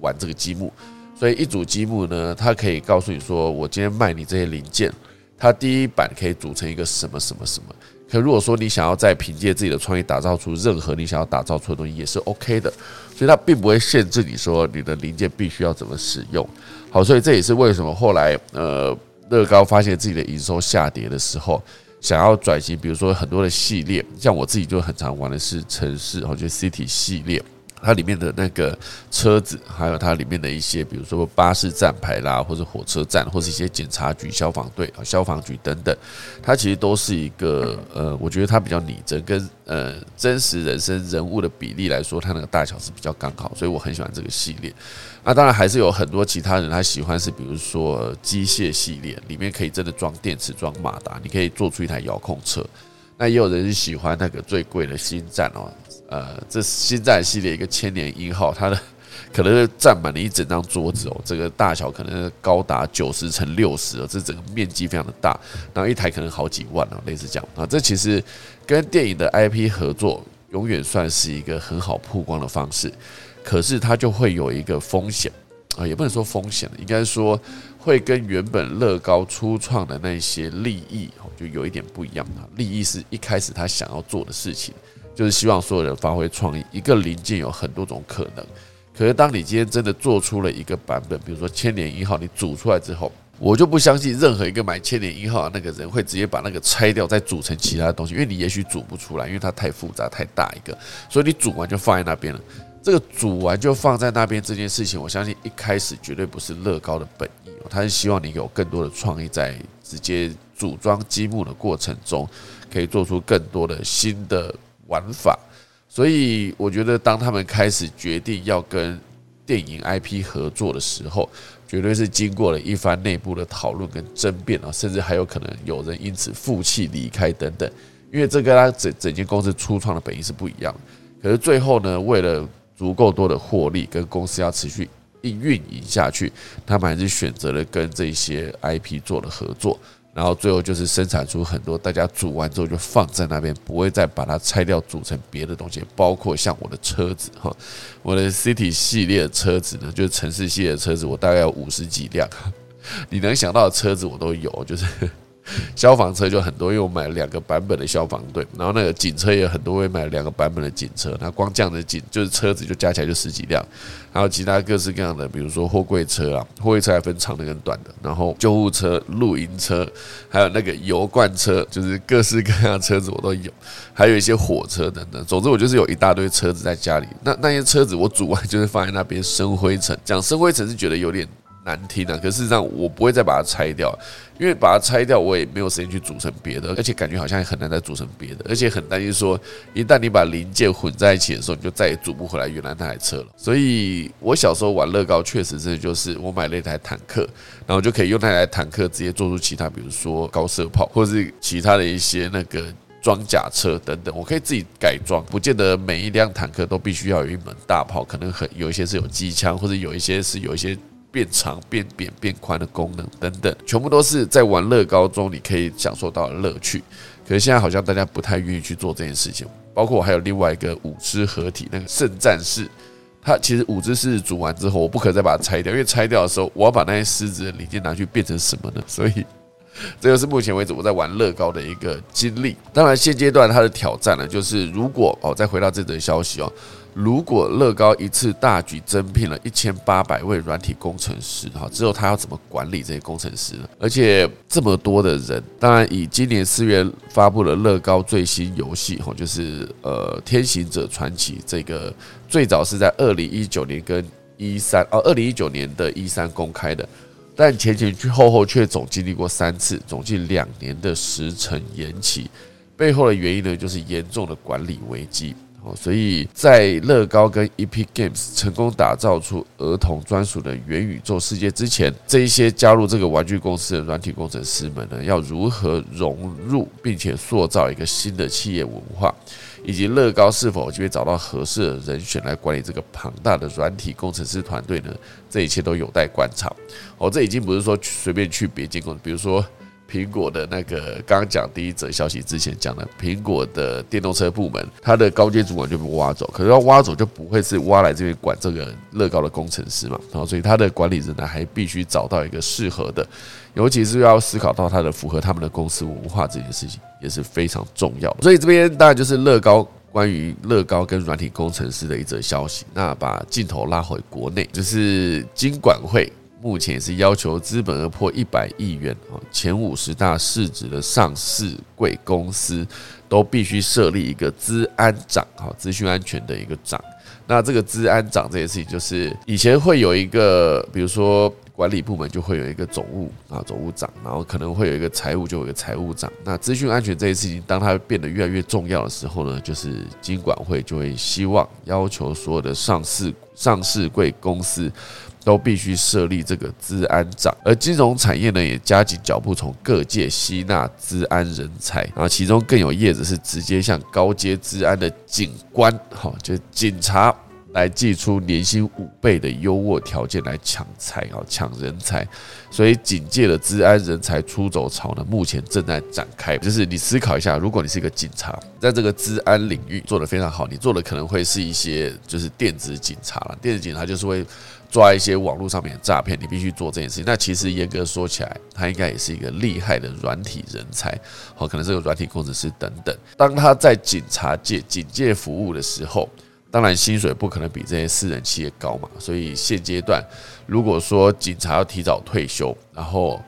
玩这个积木，所以一组积木呢，它可以告诉你说，我今天卖你这些零件，它第一版可以组成一个什么什么什么。可如果说你想要再凭借自己的创意打造出任何你想要打造出的东西，也是 OK 的。所以它并不会限制你说你的零件必须要怎么使用。好，所以这也是为什么后来呃乐高发现自己的营收下跌的时候。想要转型，比如说很多的系列，像我自己就很常玩的是城市，我觉得 City 系列。它里面的那个车子，还有它里面的一些，比如说巴士站牌啦，或者火车站，或是一些警察局、消防队啊、消防局等等，它其实都是一个呃，我觉得它比较拟真，跟呃真实人生人物的比例来说，它那个大小是比较刚好，所以我很喜欢这个系列。那当然还是有很多其他人他喜欢是，比如说机械系列，里面可以真的装电池、装马达，你可以做出一台遥控车。那也有人喜欢那个最贵的星战哦。呃，这星战系列一个千年一号，它的 可能是占满了一整张桌子哦，这个大小可能高达九十乘六十哦，这整个面积非常的大，然后一台可能好几万哦，类似这样啊。这其实跟电影的 IP 合作，永远算是一个很好曝光的方式，可是它就会有一个风险啊，也不能说风险应该说会跟原本乐高初创的那些利益哦，就有一点不一样啊。利益是一开始他想要做的事情。就是希望所有人发挥创意。一个零件有很多种可能，可是当你今天真的做出了一个版本，比如说千年一号，你组出来之后，我就不相信任何一个买千年一号的那个人会直接把那个拆掉，再组成其他的东西，因为你也许组不出来，因为它太复杂、太大一个，所以你组完就放在那边了。这个组完就放在那边这件事情，我相信一开始绝对不是乐高的本意哦，他是希望你有更多的创意，在直接组装积木的过程中，可以做出更多的新的。玩法，所以我觉得，当他们开始决定要跟电影 IP 合作的时候，绝对是经过了一番内部的讨论跟争辩啊，甚至还有可能有人因此负气离开等等。因为这跟他整整间公司初创的本意是不一样。可是最后呢，为了足够多的获利，跟公司要持续运营下去，他们还是选择了跟这些 IP 做了合作。然后最后就是生产出很多，大家煮完之后就放在那边，不会再把它拆掉组成别的东西。包括像我的车子哈，我的 City 系列车子呢，就是城市系列车子，我大概有五十几辆，你能想到的车子我都有，就是。消防车就很多，因为我买了两个版本的消防队，然后那个警车也很多，我也买了两个版本的警车。那光这样的警就是车子就加起来就十几辆，还有其他各式各样的，比如说货柜车啊，货柜车还分长的跟短的，然后救护车、露营车，还有那个油罐车，就是各式各样的车子我都有，还有一些火车等等。总之我就是有一大堆车子在家里，那那些车子我煮完就是放在那边生灰尘。讲生灰尘是觉得有点。难听啊！可事实上，我不会再把它拆掉，因为把它拆掉，我也没有时间去组成别的，而且感觉好像也很难再组成别的，而且很担心说，一旦你把零件混在一起的时候，你就再也组不回来原来那台车了。所以我小时候玩乐高，确实真的就是我买了一台坦克，然后就可以用那台坦克直接做出其他，比如说高射炮，或是其他的一些那个装甲车等等，我可以自己改装，不见得每一辆坦克都必须要有一门大炮，可能很有一些是有机枪，或者有一些是有一些。变长、变扁、变宽的功能等等，全部都是在玩乐高中你可以享受到的乐趣。可是现在好像大家不太愿意去做这件事情。包括我还有另外一个五只合体那个圣战士，它其实五只狮子组完之后，我不可再把它拆掉，因为拆掉的时候我要把那些狮子的零件拿去变成什么呢？所以这就是目前为止我在玩乐高的一个经历。当然现阶段它的挑战呢，就是如果哦，再回到这则消息哦。如果乐高一次大举增聘了一千八百位软体工程师，哈，之后他要怎么管理这些工程师呢？而且这么多的人，当然以今年四月发布了乐高最新游戏，哈，就是呃《天行者传奇》这个，最早是在二零一九年跟一三哦，二零一九年的一三公开的，但前前去后后却总经历过三次，总计两年的时程延期，背后的原因呢，就是严重的管理危机。哦，所以在乐高跟 Epic Games 成功打造出儿童专属的元宇宙世界之前，这一些加入这个玩具公司的软体工程师们呢，要如何融入并且塑造一个新的企业文化，以及乐高是否就会找到合适的人选来管理这个庞大的软体工程师团队呢？这一切都有待观察。哦，这已经不是说随便去别间公司，比如说。苹果的那个刚刚讲第一则消息之前讲的，苹果的电动车部门，它的高阶主管就被挖走，可是要挖走就不会是挖来这边管这个乐高的工程师嘛，然后所以他的管理人呢还必须找到一个适合的，尤其是要思考到他的符合他们的公司文化这件事情也是非常重要。所以这边当然就是乐高关于乐高跟软体工程师的一则消息。那把镜头拉回国内，就是金管会。目前也是要求资本额破一百亿元啊，前五十大市值的上市贵公司都必须设立一个资安长哈，资讯安全的一个长。那这个资安长这件事情，就是以前会有一个，比如说管理部门就会有一个总务啊，总务长，然后可能会有一个财务，就有一个财务长。那资讯安全这件事情，当它变得越来越重要的时候呢，就是金管会就会希望要求所有的上市上市贵公司。都必须设立这个资安长，而金融产业呢也加紧脚步，从各界吸纳资安人才。然后其中更有业子是直接向高阶资安的警官，哈，就警察来寄出年薪五倍的优渥条件来抢财啊，抢人才。所以警戒的资安人才出走潮呢，目前正在展开。就是你思考一下，如果你是一个警察，在这个资安领域做得非常好，你做的可能会是一些就是电子警察了。电子警察就是会。抓一些网络上面的诈骗，你必须做这件事情。那其实严格说起来，他应该也是一个厉害的软体人才，好，可能是个软体工程师等等。当他在警察界、警界服务的时候，当然薪水不可能比这些私人企业高嘛。所以现阶段，如果说警察要提早退休，然后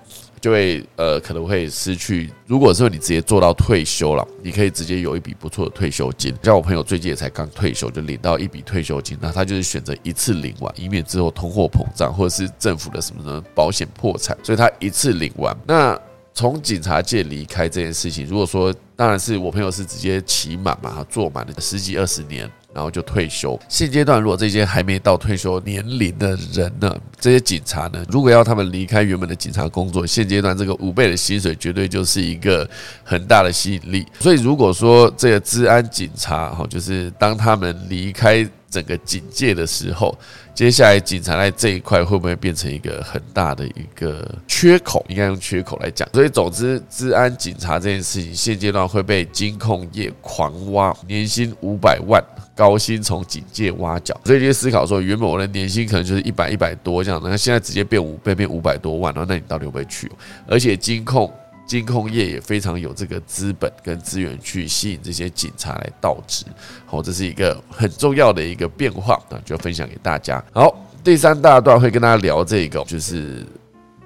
就会呃可能会失去。如果说你直接做到退休了，你可以直接有一笔不错的退休金。像我朋友最近也才刚退休，就领到一笔退休金，那他就是选择一次领完，以免之后通货膨胀或者是政府的什么什么保险破产，所以他一次领完。那从警察界离开这件事情，如果说当然是我朋友是直接骑满嘛，他坐满了十几二十年。然后就退休。现阶段，如果这些还没到退休年龄的人呢，这些警察呢，如果要他们离开原本的警察工作，现阶段这个五倍的薪水绝对就是一个很大的吸引力。所以，如果说这个治安警察哈，就是当他们离开。整个警界的时候，接下来警察在这一块会不会变成一个很大的一个缺口？应该用缺口来讲。所以，总之，治安警察这件事情现阶段会被金控业狂挖，年薪五百万，高薪从警界挖角。所以，就思考说，原本我的年薪可能就是一百一百多这样，那现在直接变五倍，变五百多万，然后那你到底会不会去？而且，金控。金控业也非常有这个资本跟资源去吸引这些警察来到职，好，这是一个很重要的一个变化那就分享给大家。好，第三大段会跟大家聊这个，就是。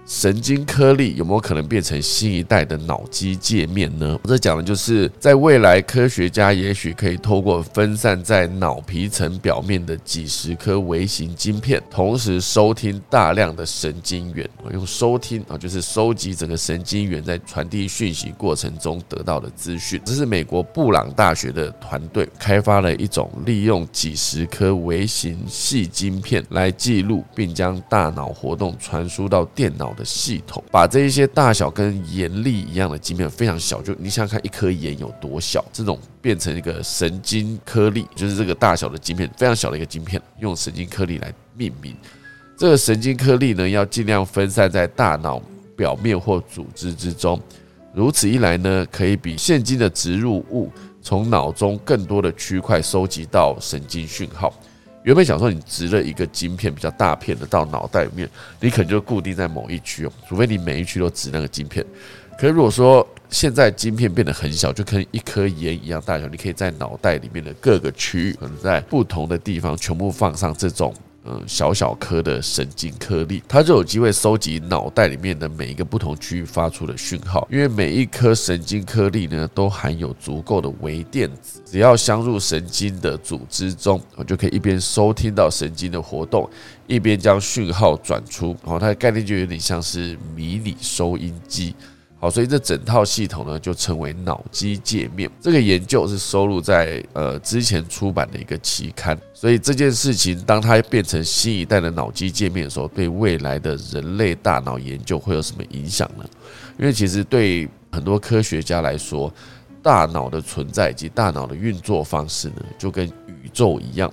神经颗粒有没有可能变成新一代的脑机界面呢？我这讲的就是在未来，科学家也许可以透过分散在脑皮层表面的几十颗微型晶片，同时收听大量的神经元。用收听啊，就是收集整个神经元在传递讯息过程中得到的资讯。这是美国布朗大学的团队开发了一种利用几十颗微型细晶片来记录，并将大脑活动传输到电脑。的系统把这一些大小跟盐粒一样的晶片非常小，就你想想看，一颗盐有多小？这种变成一个神经颗粒，就是这个大小的晶片，非常小的一个晶片，用神经颗粒来命名。这个神经颗粒呢，要尽量分散在大脑表面或组织之中，如此一来呢，可以比现今的植入物从脑中更多的区块收集到神经讯号。原本想说你植了一个晶片比较大片的到脑袋里面，你可能就固定在某一区哦，除非你每一区都植那个晶片。可是如果说现在晶片变得很小，就跟一颗盐一样大小，你可以在脑袋里面的各个区域，可能在不同的地方全部放上这种。嗯，小小颗的神经颗粒，它就有机会收集脑袋里面的每一个不同区域发出的讯号。因为每一颗神经颗粒呢，都含有足够的微电子，只要镶入神经的组织中，我就可以一边收听到神经的活动，一边将讯号转出。然后它的概念就有点像是迷你收音机。好，所以这整套系统呢，就称为脑机界面。这个研究是收录在呃之前出版的一个期刊。所以这件事情，当它变成新一代的脑机界面的时候，对未来的人类大脑研究会有什么影响呢？因为其实对很多科学家来说，大脑的存在以及大脑的运作方式呢，就跟宇宙一样。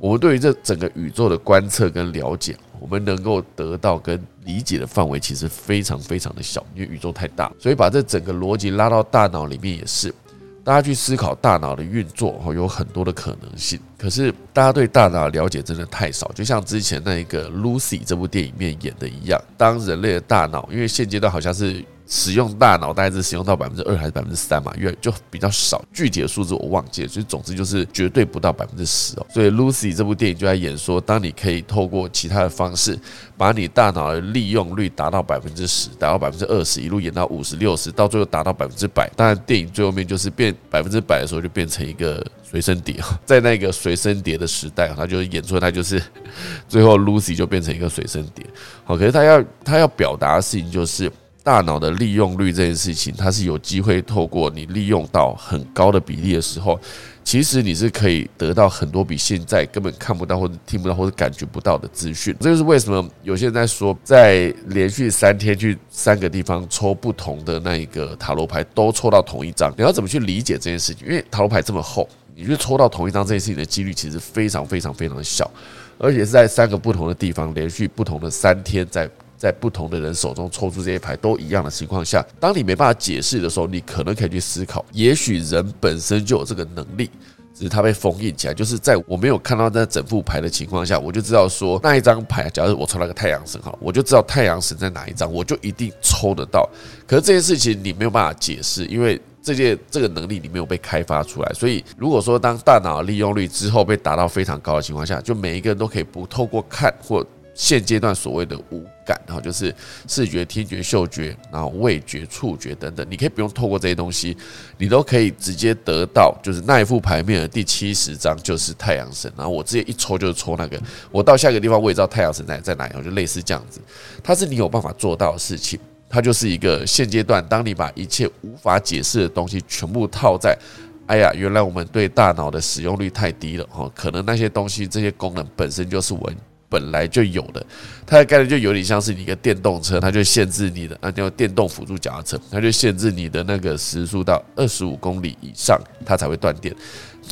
我们对于这整个宇宙的观测跟了解，我们能够得到跟理解的范围其实非常非常的小，因为宇宙太大。所以把这整个逻辑拉到大脑里面也是，大家去思考大脑的运作，哦，有很多的可能性。可是大家对大脑了解真的太少，就像之前那一个 Lucy 这部电影里面演的一样，当人类的大脑，因为现阶段好像是。使用大脑大概是使用到百分之二还是百分之三嘛？越就比较少，具体的数字我忘记了。所以总之就是绝对不到百分之十哦。所以 Lucy 这部电影就在演说，当你可以透过其他的方式，把你大脑的利用率达到百分之十，达到百分之二十，一路演到五十六十，到最后达到百分之百。当然，电影最后面就是变百分之百的时候，就变成一个随身碟。在那个随身碟的时代，他就演出他就是 最后 Lucy 就变成一个随身碟。好，可是他要他要表达的事情就是。大脑的利用率这件事情，它是有机会透过你利用到很高的比例的时候，其实你是可以得到很多比现在根本看不到或者听不到或者感觉不到的资讯。这就是为什么有些人在说，在连续三天去三个地方抽不同的那一个塔罗牌都抽到同一张，你要怎么去理解这件事情？因为塔罗牌这么厚，你去抽到同一张这件事情的几率其实非常非常非常小，而且是在三个不同的地方连续不同的三天在。在不同的人手中抽出这些牌都一样的情况下，当你没办法解释的时候，你可能可以去思考，也许人本身就有这个能力，只是它被封印起来。就是在我没有看到那整副牌的情况下，我就知道说那一张牌，假如我抽了个太阳神哈，我就知道太阳神在哪一张，我就一定抽得到。可是这件事情你没有办法解释，因为这件这个能力你没有被开发出来。所以如果说当大脑利用率之后被达到非常高的情况下，就每一个人都可以不透过看或。现阶段所谓的五感，然后就是视觉、听觉、嗅觉，然后味觉、触觉等等，你可以不用透过这些东西，你都可以直接得到，就是那一副牌面的第七十张就是太阳神，然后我直接一抽就是抽那个，我到下一个地方我也知道太阳神在在哪里，就类似这样子，它是你有办法做到的事情，它就是一个现阶段，当你把一切无法解释的东西全部套在。哎呀，原来我们对大脑的使用率太低了哈，可能那些东西这些功能本身就是我本来就有的，它的概念就有点像是你一个电动车，它就限制你的啊，叫电动辅助脚踏车，它就限制你的那个时速到二十五公里以上，它才会断电。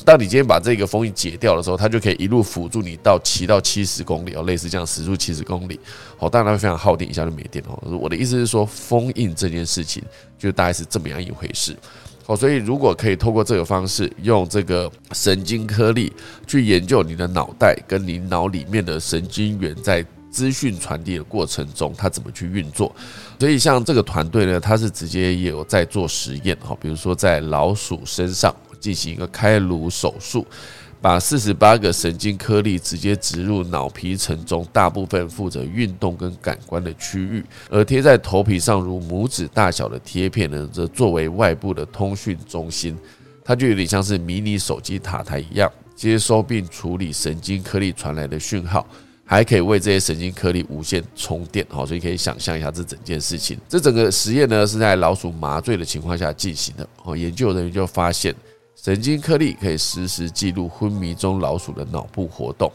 当你今天把这个封印解掉的时候，它就可以一路辅助你到骑到七十公里哦，类似这样时速七十公里，哦，当然会非常耗电，一下就没电哦。我的意思是说，封印这件事情就大概是这么样一回事。所以如果可以透过这个方式，用这个神经颗粒去研究你的脑袋跟你脑里面的神经元在资讯传递的过程中，它怎么去运作。所以像这个团队呢，它是直接也有在做实验哈，比如说在老鼠身上。进行一个开颅手术，把四十八个神经颗粒直接植入脑皮层中，大部分负责运动跟感官的区域，而贴在头皮上如拇指大小的贴片呢，则作为外部的通讯中心。它就有点像是迷你手机塔台一样，接收并处理神经颗粒传来的讯号，还可以为这些神经颗粒无线充电。好，所以可以想象一下这整件事情。这整个实验呢是在老鼠麻醉的情况下进行的。哦，研究人员就发现。神经颗粒可以实时记录昏迷中老鼠的脑部活动，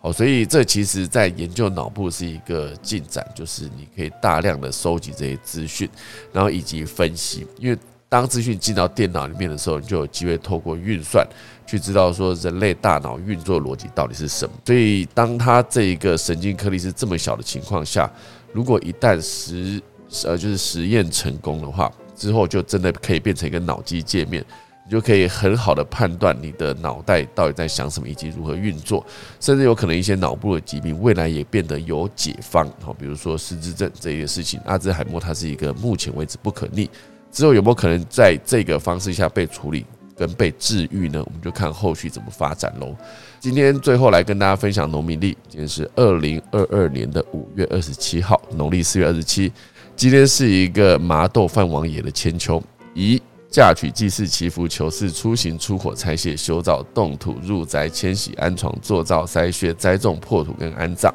好，所以这其实在研究脑部是一个进展，就是你可以大量的收集这些资讯，然后以及分析，因为当资讯进到电脑里面的时候，你就有机会透过运算去知道说人类大脑运作逻辑到底是什么。所以当它这一个神经颗粒是这么小的情况下，如果一旦实呃就是实验成功的话，之后就真的可以变成一个脑机界面。你就可以很好的判断你的脑袋到底在想什么，以及如何运作，甚至有可能一些脑部的疾病未来也变得有解方。好，比如说失智症这一个事情，阿兹海默它是一个目前为止不可逆，之后有没有可能在这个方式下被处理跟被治愈呢？我们就看后续怎么发展喽。今天最后来跟大家分享农民历，今天是二零二二年的五月二十七号，农历四月二十七，今天是一个麻豆范王爷的千秋，咦？嫁娶、祭祀、祈福、求事、出行、出火、拆卸、修造、动土、入宅、迁徙、安床、做灶、筛穴、栽种、破土跟安葬，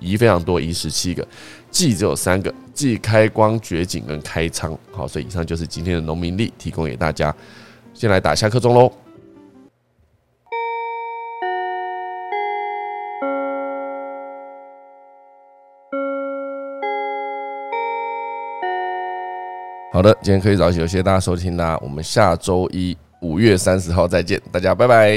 仪非常多，仪十七个，祭只有三个，祭开光、掘井跟开仓。好，所以以上就是今天的农民历，提供给大家。先来打下课钟喽。好的，今天可以早起，谢谢大家收听啦，我们下周一五月三十号再见，大家拜拜。